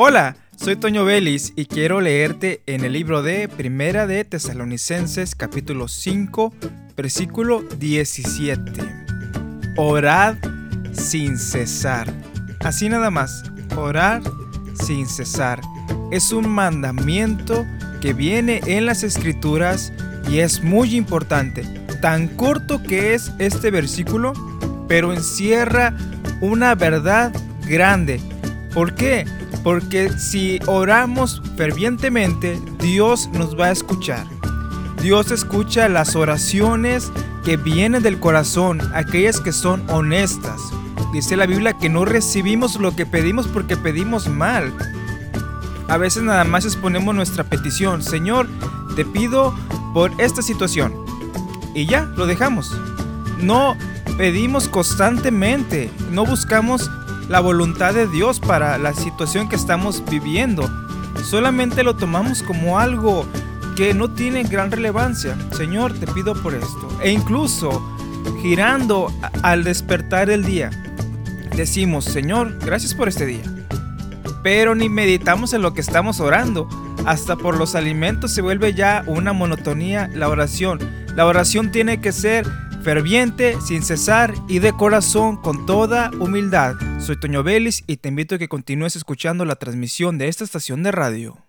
Hola, soy Toño Vélez y quiero leerte en el libro de Primera de Tesalonicenses capítulo 5, versículo 17. Orad sin cesar. Así nada más, orar sin cesar. Es un mandamiento que viene en las escrituras y es muy importante. Tan corto que es este versículo, pero encierra una verdad grande. ¿Por qué? Porque si oramos fervientemente, Dios nos va a escuchar. Dios escucha las oraciones que vienen del corazón, aquellas que son honestas. Dice la Biblia que no recibimos lo que pedimos porque pedimos mal. A veces nada más exponemos nuestra petición, Señor, te pido por esta situación. Y ya, lo dejamos. No pedimos constantemente, no buscamos la voluntad de Dios para la situación que estamos viviendo. Solamente lo tomamos como algo que no tiene gran relevancia. Señor, te pido por esto. E incluso girando al despertar el día, decimos, Señor, gracias por este día. Pero ni meditamos en lo que estamos orando. Hasta por los alimentos se vuelve ya una monotonía la oración. La oración tiene que ser ferviente, sin cesar y de corazón con toda humildad. Soy Toño Vélez y te invito a que continúes escuchando la transmisión de esta estación de radio.